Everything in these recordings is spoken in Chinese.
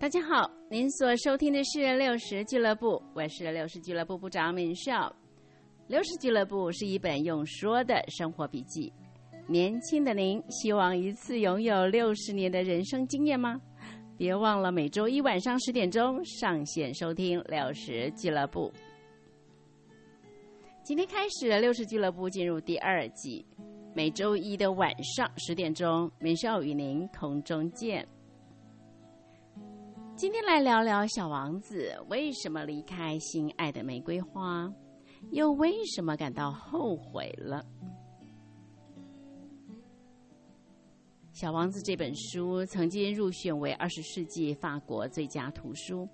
大家好，您所收听的是六十俱乐部，我是六十俱乐部部长敏少。六十俱乐部是一本用说的生活笔记。年轻的您，希望一次拥有六十年的人生经验吗？别忘了每周一晚上十点钟上线收听六十俱乐部。今天开始，六十俱乐部进入第二季，每周一的晚上十点钟，敏少与您空中见。今天来聊聊小王子为什么离开心爱的玫瑰花，又为什么感到后悔了。《小王子》这本书曾经入选为二十世纪法国最佳图书，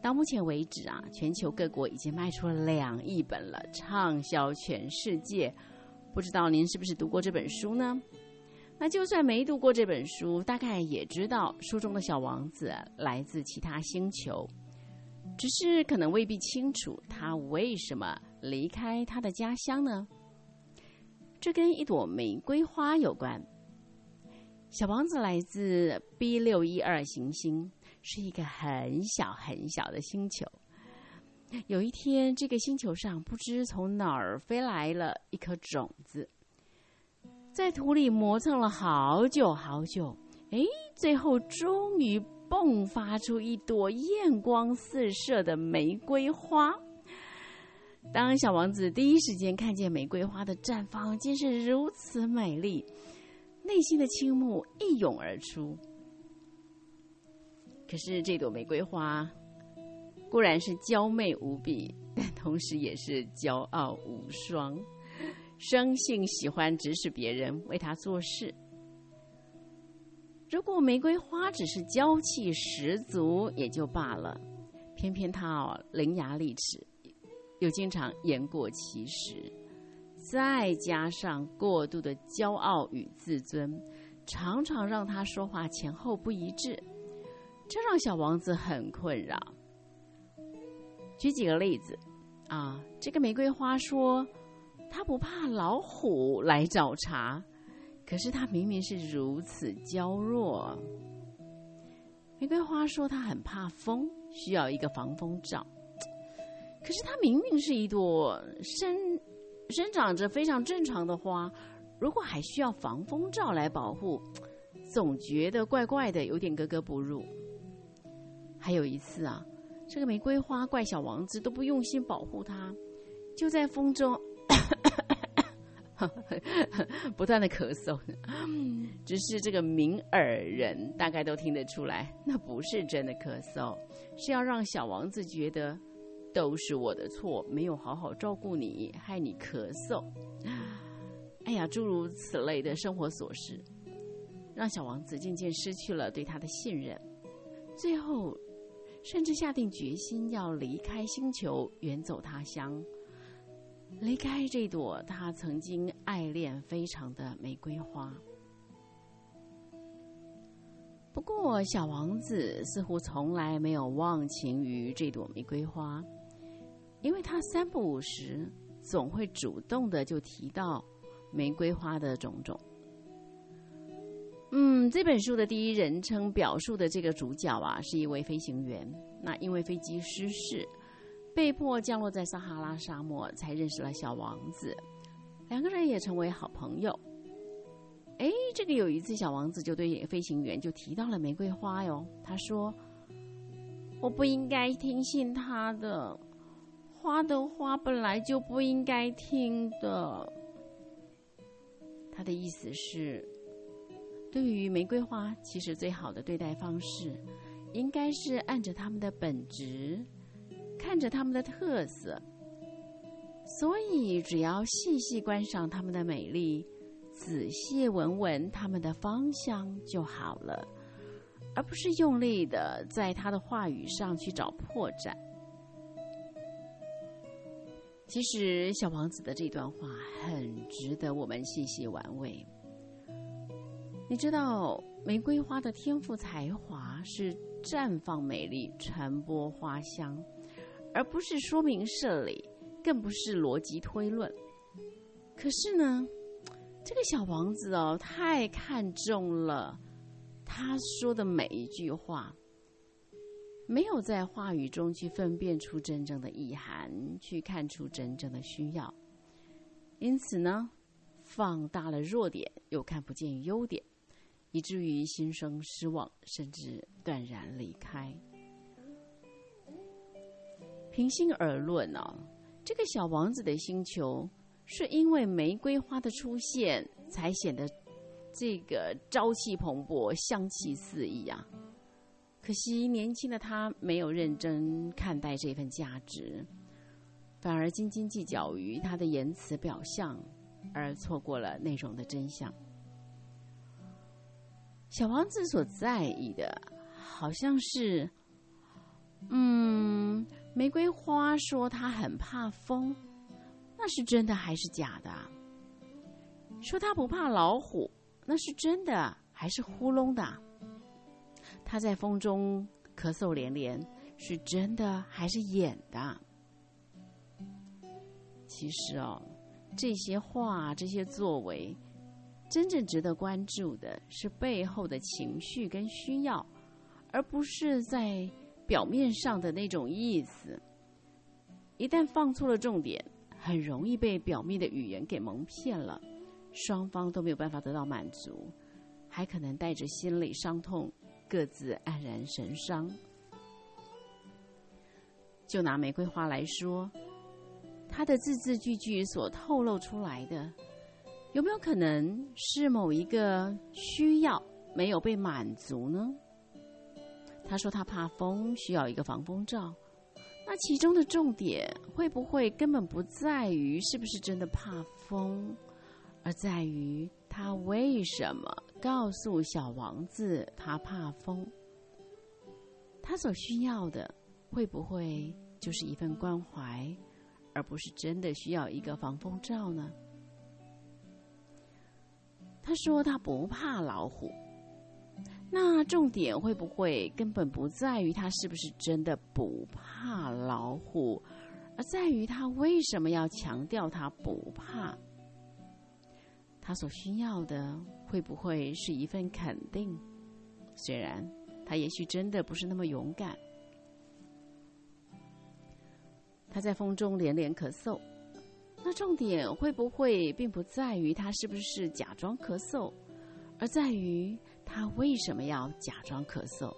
到目前为止啊，全球各国已经卖出了两亿本了，畅销全世界。不知道您是不是读过这本书呢？那就算没读过这本书，大概也知道书中的小王子来自其他星球，只是可能未必清楚他为什么离开他的家乡呢？这跟一朵玫瑰花有关。小王子来自 B 六一二行星，是一个很小很小的星球。有一天，这个星球上不知从哪儿飞来了一颗种子。在土里磨蹭了好久好久，哎，最后终于迸发出一朵艳光四射的玫瑰花。当小王子第一时间看见玫瑰花的绽放，竟是如此美丽，内心的倾慕一涌而出。可是这朵玫瑰花固然是娇媚无比，但同时也是骄傲无双。生性喜欢指使别人为他做事。如果玫瑰花只是娇气十足也就罢了，偏偏他哦伶牙俐齿，又经常言过其实，再加上过度的骄傲与自尊，常常让他说话前后不一致，这让小王子很困扰。举几个例子，啊，这个玫瑰花说。他不怕老虎来找茬，可是他明明是如此娇弱。玫瑰花说他很怕风，需要一个防风罩，可是它明明是一朵生生长着非常正常的花，如果还需要防风罩来保护，总觉得怪怪的，有点格格不入。还有一次啊，这个玫瑰花怪小王子都不用心保护它，就在风中。不断的咳嗽，只是这个明耳人大概都听得出来，那不是真的咳嗽，是要让小王子觉得都是我的错，没有好好照顾你，害你咳嗽。哎呀，诸如此类的生活琐事，让小王子渐渐失去了对他的信任，最后甚至下定决心要离开星球，远走他乡。离开这朵他曾经爱恋非常的玫瑰花。不过，小王子似乎从来没有忘情于这朵玫瑰花，因为他三不五时总会主动的就提到玫瑰花的种种。嗯，这本书的第一人称表述的这个主角啊，是一位飞行员。那因为飞机失事。被迫降落在撒哈拉沙漠，才认识了小王子，两个人也成为好朋友。哎，这个有一次，小王子就对飞行员就提到了玫瑰花哟。他说：“我不应该听信他的，花的花本来就不应该听的。”他的意思是，对于玫瑰花，其实最好的对待方式，应该是按着他们的本质。看着它们的特色，所以只要细细观赏它们的美丽，仔细闻闻它们的芳香就好了，而不是用力的在他的话语上去找破绽。其实，小王子的这段话很值得我们细细玩味。你知道，玫瑰花的天赋才华是绽放美丽，传播花香。而不是说明事理，更不是逻辑推论。可是呢，这个小王子哦，太看重了他说的每一句话，没有在话语中去分辨出真正的意涵，去看出真正的需要，因此呢，放大了弱点，又看不见优点，以至于心生失望，甚至断然离开。平心而论呢，这个小王子的星球是因为玫瑰花的出现，才显得这个朝气蓬勃、香气四溢啊。可惜，年轻的他没有认真看待这份价值，反而斤斤计较于他的言辞表象，而错过了内容的真相。小王子所在意的，好像是，嗯，玫瑰花说他很怕风，那是真的还是假的？说他不怕老虎，那是真的还是糊弄的？他在风中咳嗽连连，是真的还是演的？其实哦，这些话、这些作为，真正值得关注的是背后的情绪跟需要，而不是在表面上的那种意思。一旦放错了重点，很容易被表面的语言给蒙骗了，双方都没有办法得到满足，还可能带着心理伤痛。各自黯然神伤。就拿玫瑰花来说，它的字字句句所透露出来的，有没有可能是某一个需要没有被满足呢？他说他怕风，需要一个防风罩。那其中的重点会不会根本不在于是不是真的怕风，而在于？他为什么告诉小王子他怕风？他所需要的会不会就是一份关怀，而不是真的需要一个防风罩呢？他说他不怕老虎，那重点会不会根本不在于他是不是真的不怕老虎，而在于他为什么要强调他不怕？他所需要的会不会是一份肯定？虽然他也许真的不是那么勇敢。他在风中连连咳嗽，那重点会不会并不在于他是不是假装咳嗽，而在于他为什么要假装咳嗽？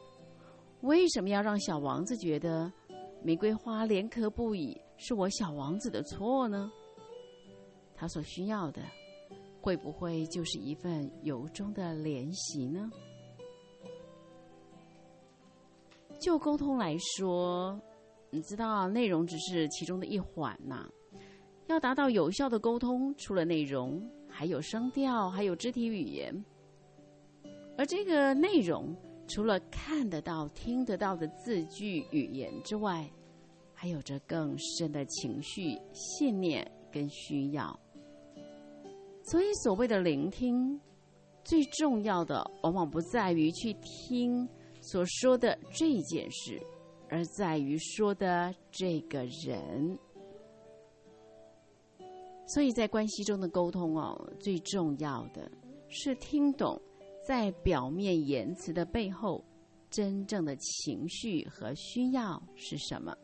为什么要让小王子觉得玫瑰花连咳不已是我小王子的错呢？他所需要的。会不会就是一份由衷的怜惜呢？就沟通来说，你知道内容只是其中的一环呐。要达到有效的沟通，除了内容，还有声调，还有肢体语言。而这个内容，除了看得到、听得到的字句语言之外，还有着更深的情绪、信念跟需要。所以，所谓的聆听，最重要的往往不在于去听所说的这件事，而在于说的这个人。所以在关系中的沟通哦，最重要的是听懂在表面言辞的背后，真正的情绪和需要是什么。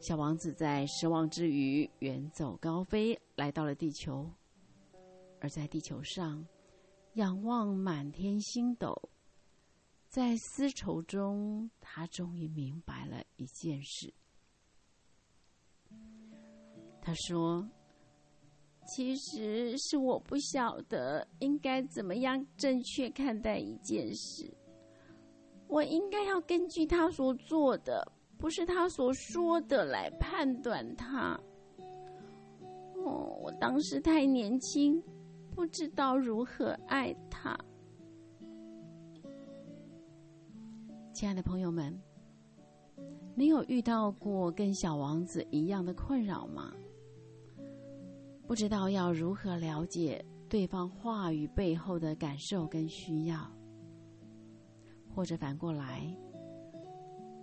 小王子在失望之余远走高飞，来到了地球。而在地球上，仰望满天星斗，在丝绸中，他终于明白了一件事。他说：“其实是我不晓得应该怎么样正确看待一件事，我应该要根据他所做的。”不是他所说的来判断他。哦，我当时太年轻，不知道如何爱他。亲爱的朋友们，你有遇到过跟小王子一样的困扰吗？不知道要如何了解对方话语背后的感受跟需要，或者反过来？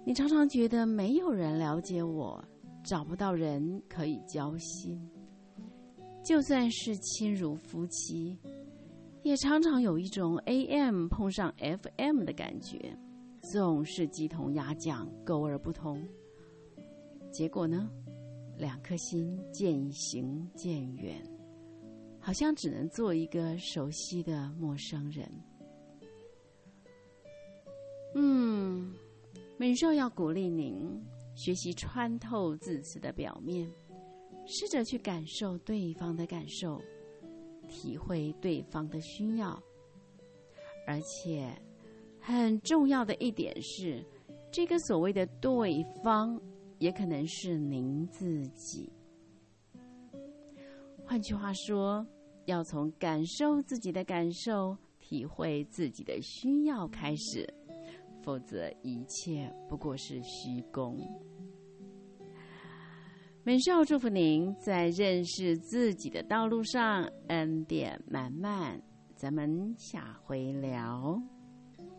你常常觉得没有人了解我，找不到人可以交心。就算是亲如夫妻，也常常有一种 AM 碰上 FM 的感觉。总是鸡同鸭讲，沟而不通。结果呢，两颗心渐行渐远，好像只能做一个熟悉的陌生人。嗯，美少要鼓励您学习穿透字词的表面，试着去感受对方的感受，体会对方的需要，而且。很重要的一点是，这个所谓的对方，也可能是您自己。换句话说，要从感受自己的感受、体会自己的需要开始，否则一切不过是虚功。美少祝福您在认识自己的道路上恩典满满。咱们下回聊。